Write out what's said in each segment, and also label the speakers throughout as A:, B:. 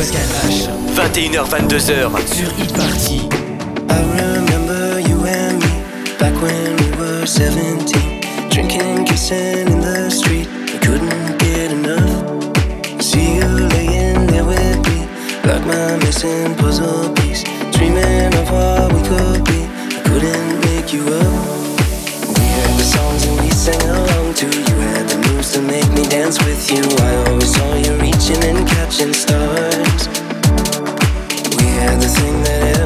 A: Pascal H. 21h22h sur e-party.
B: I remember you and me back when we were 17. Drinking, kissing in the street. We couldn't get enough. See you laying there with me. Like my missing puzzle piece. Dreaming of what we could be. I couldn't make you up. We heard the songs and we sang along with you. I always saw you reaching and catching stars. We had the thing that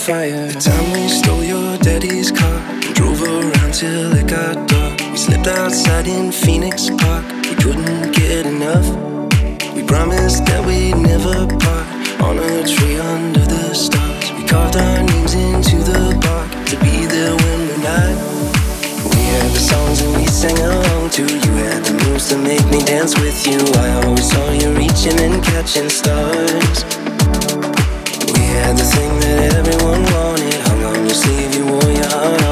B: fire? The time we stole your daddy's car and drove around till it got dark. We slept outside in Phoenix Park. We couldn't get enough. We promised that we'd never part on a tree under the stars. We carved our names into the bark to be there when we're not. We had the songs and we sang along to you. Had the moves to make me dance with you. I always saw you reaching and catching stars. We had the thing that everyone. On your you wore your heart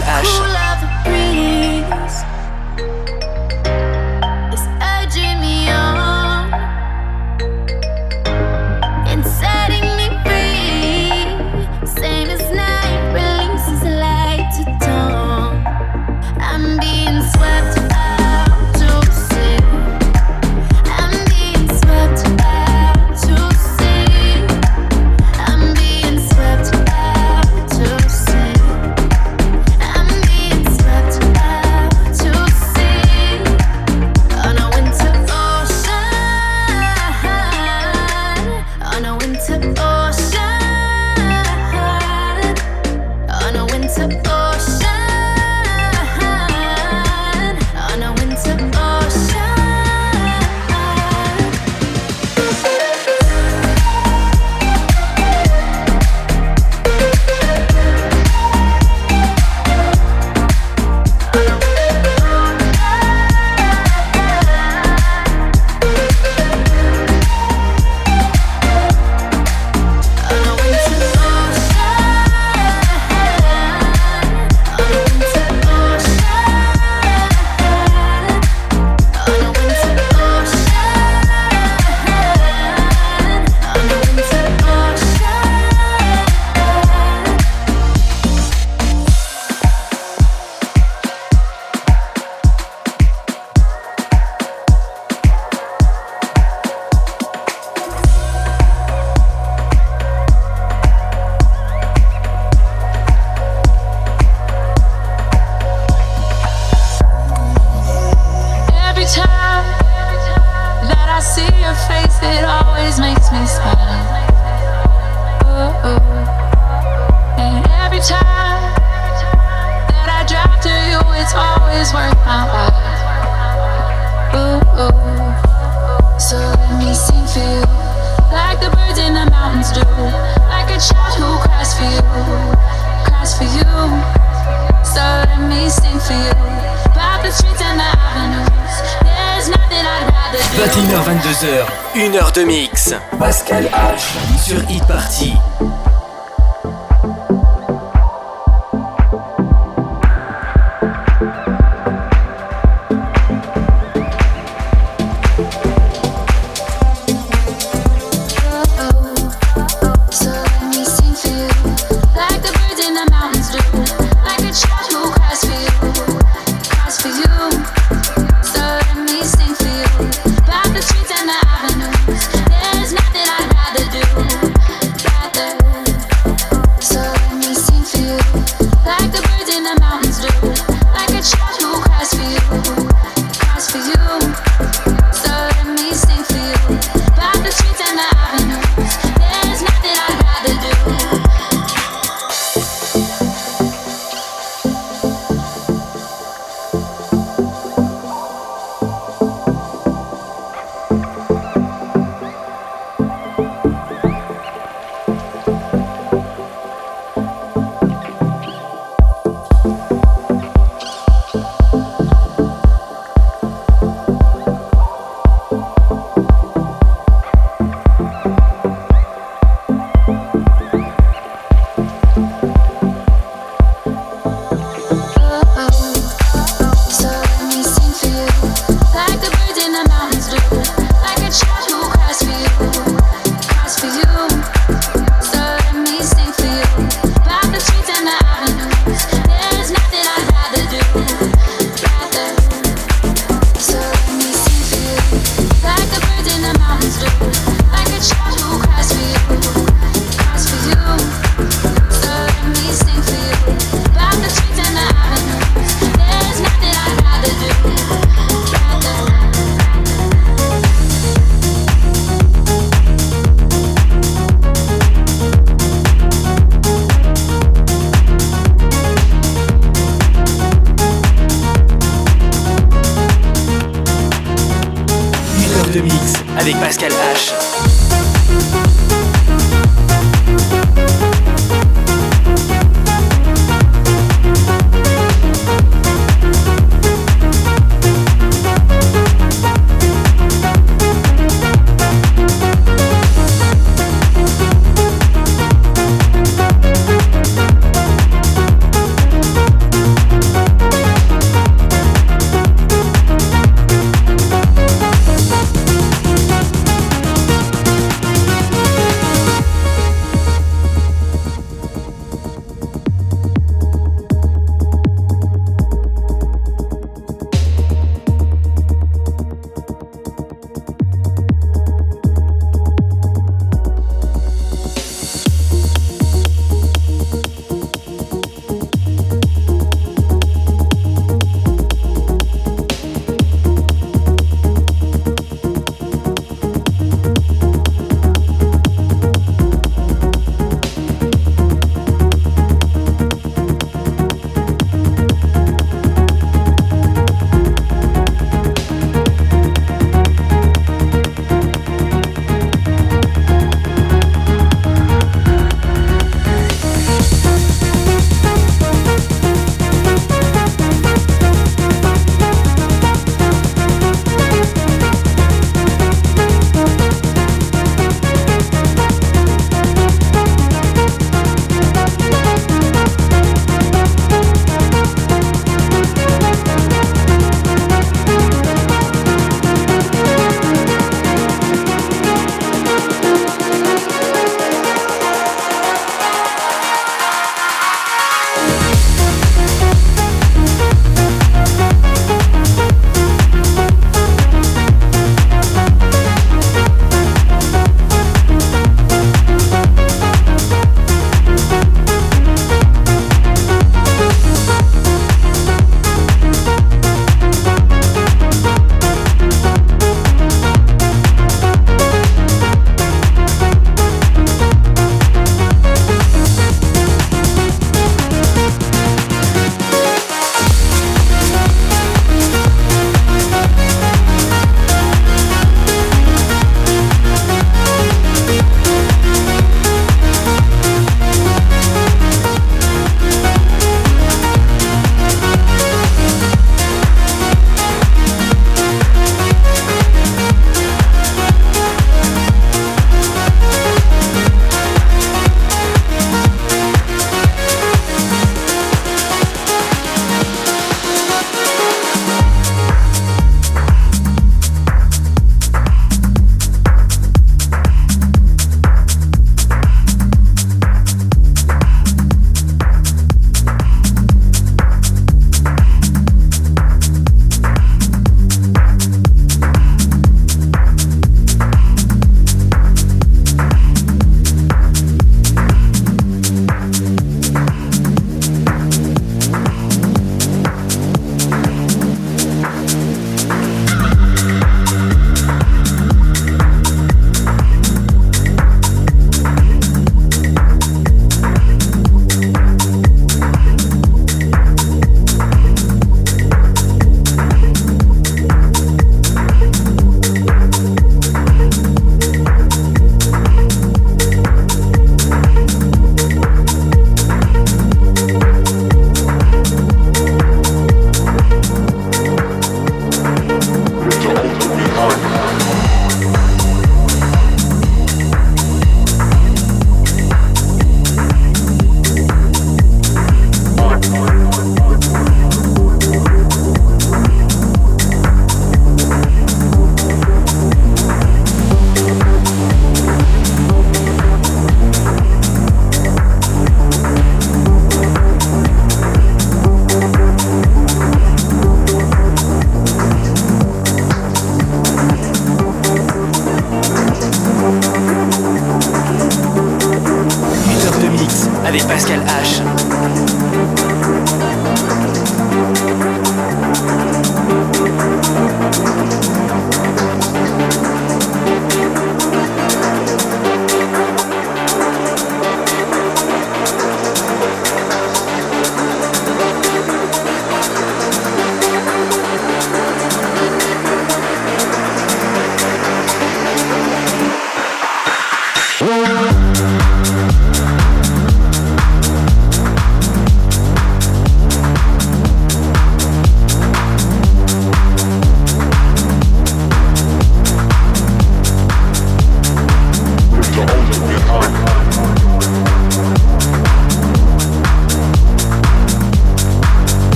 A: H.
C: 22h, 1 heure de mix.
D: Pascal H.
C: Sur Hit Party.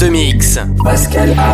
D: De mix.
E: Pascal H.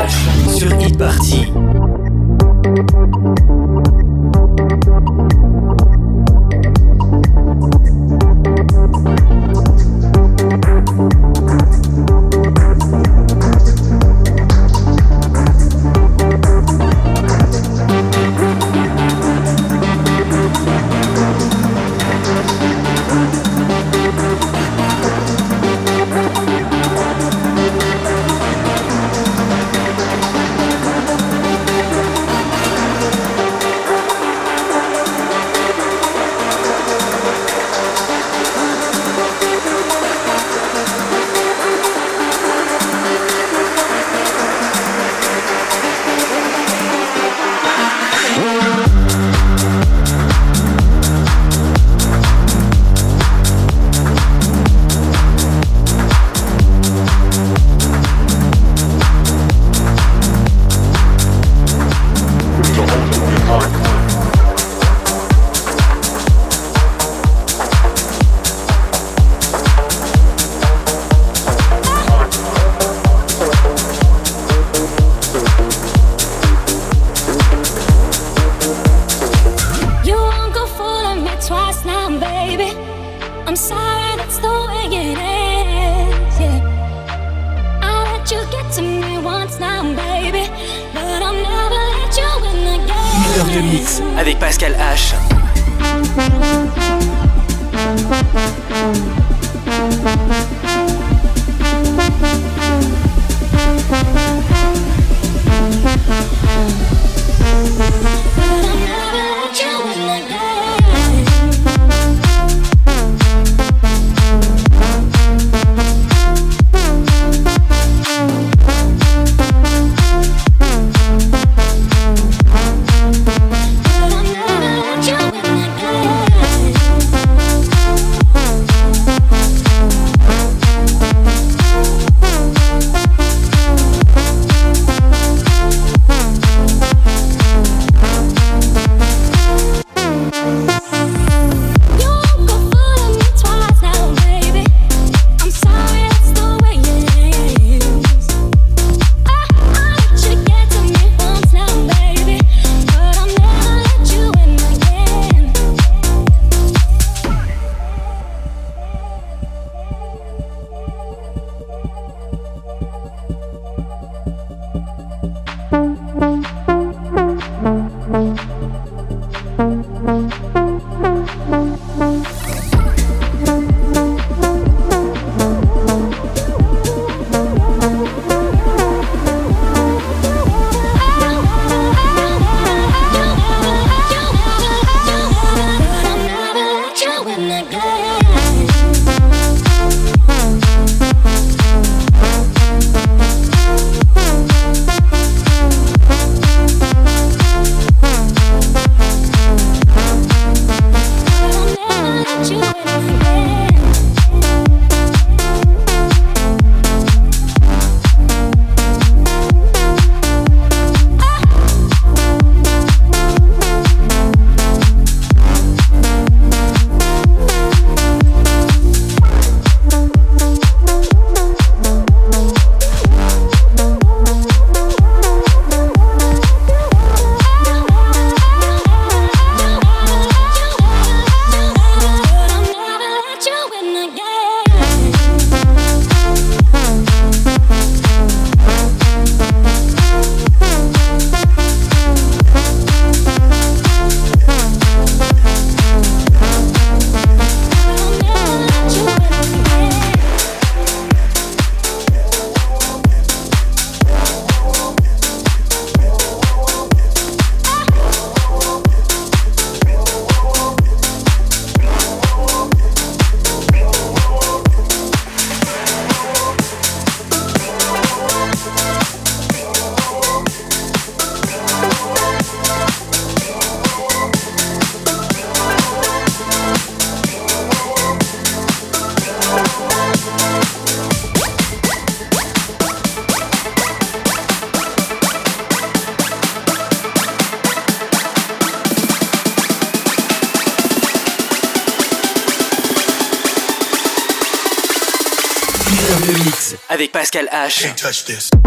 D: avec Pascal H.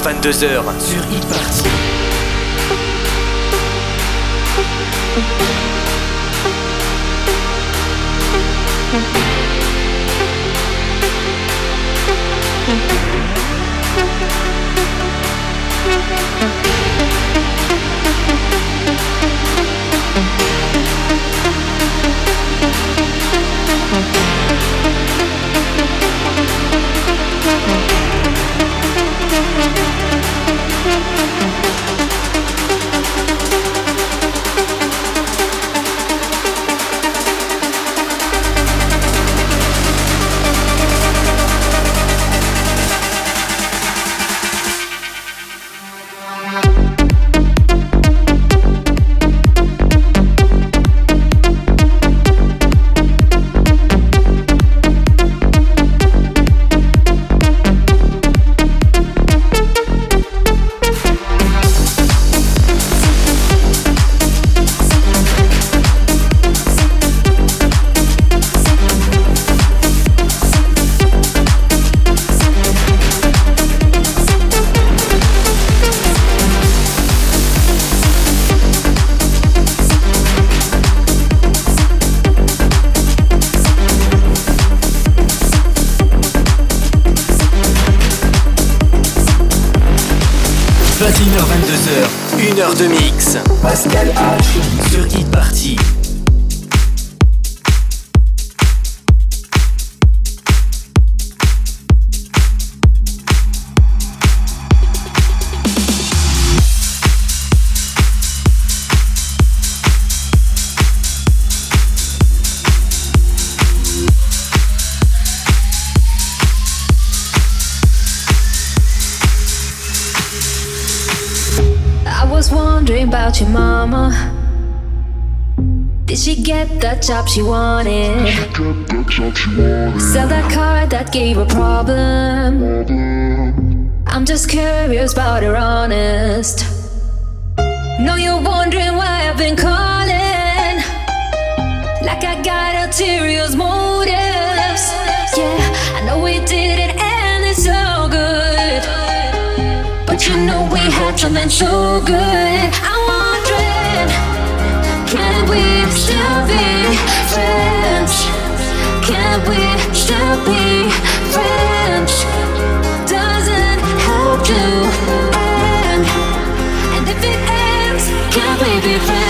C: 22h can we be friends?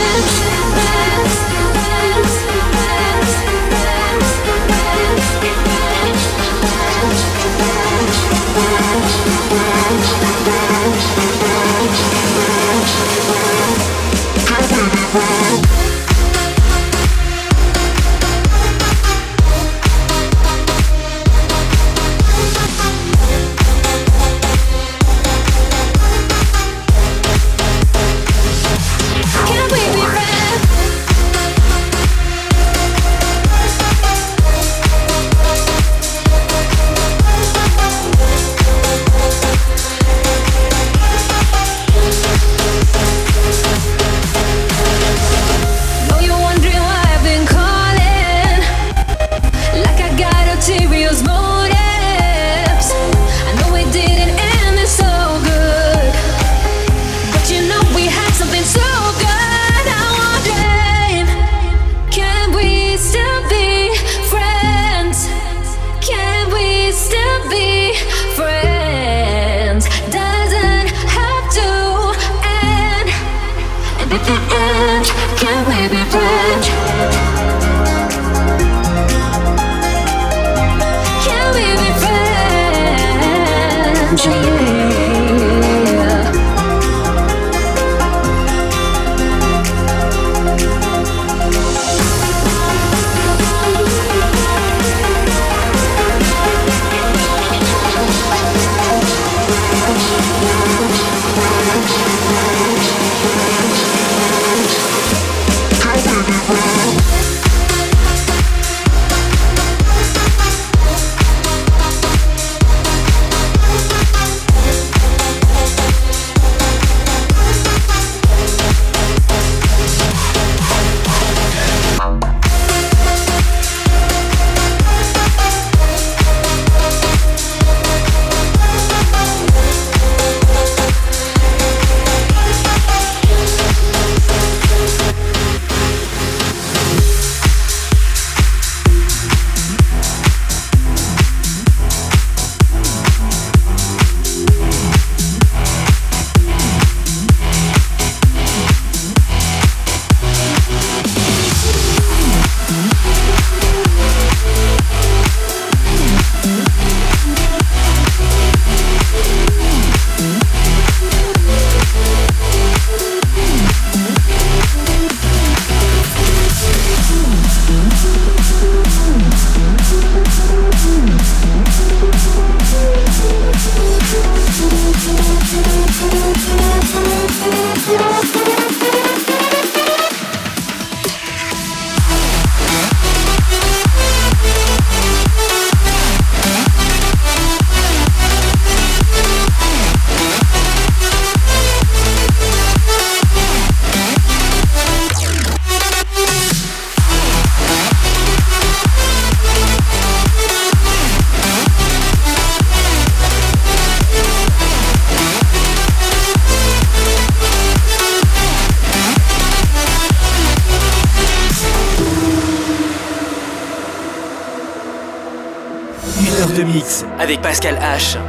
A: Avec Pascal H.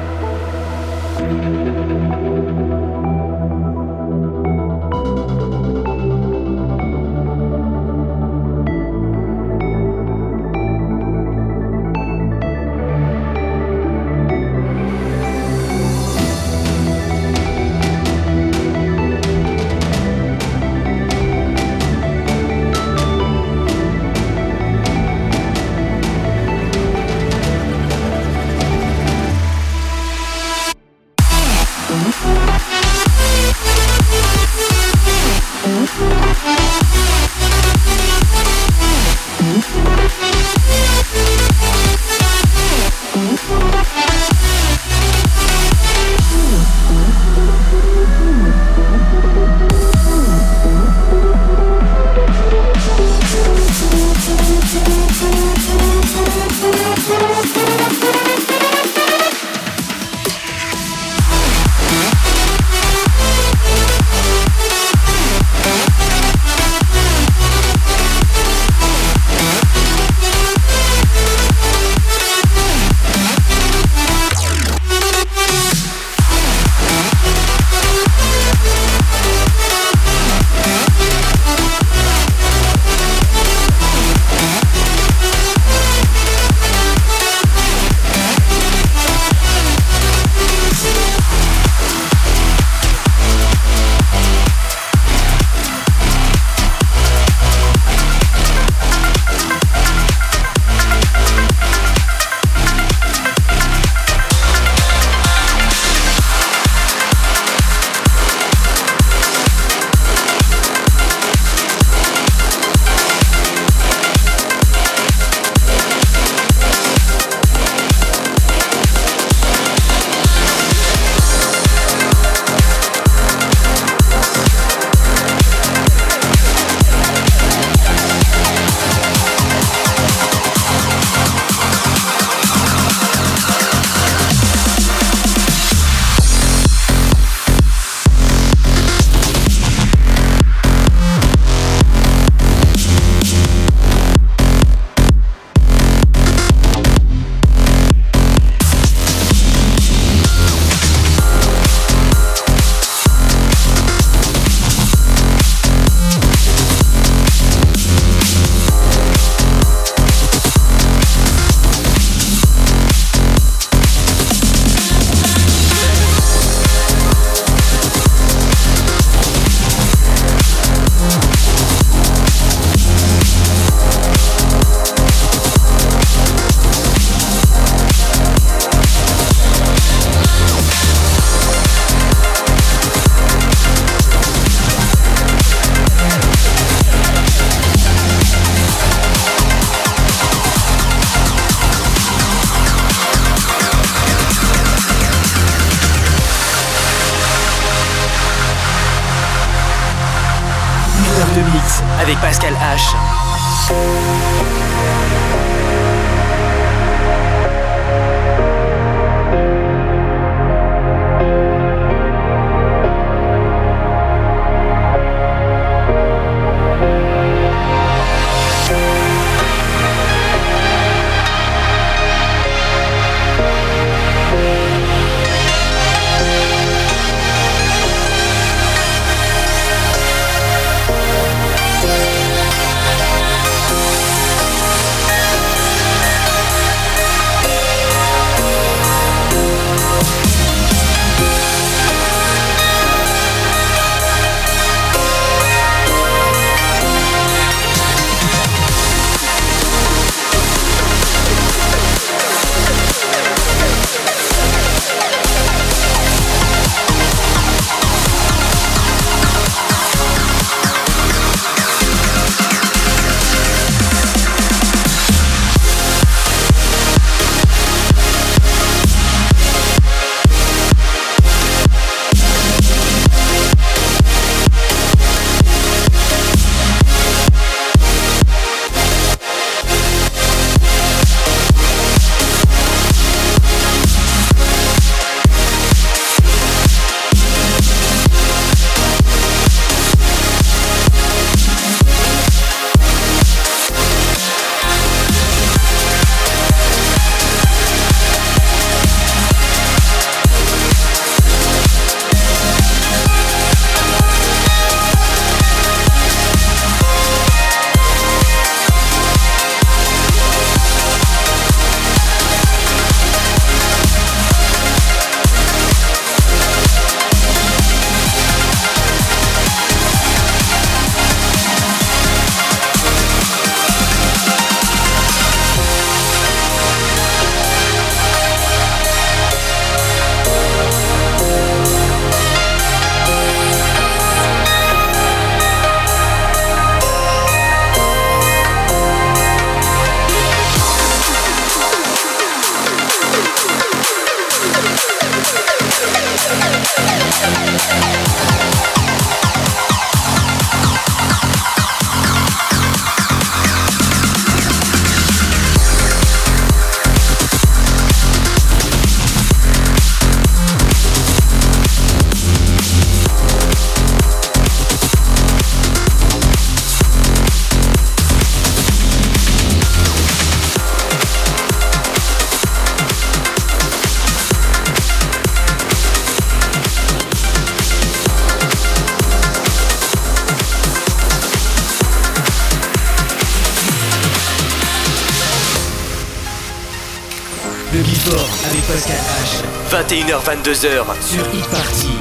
D: Avec Pascal H. 21h-22h sur e-party.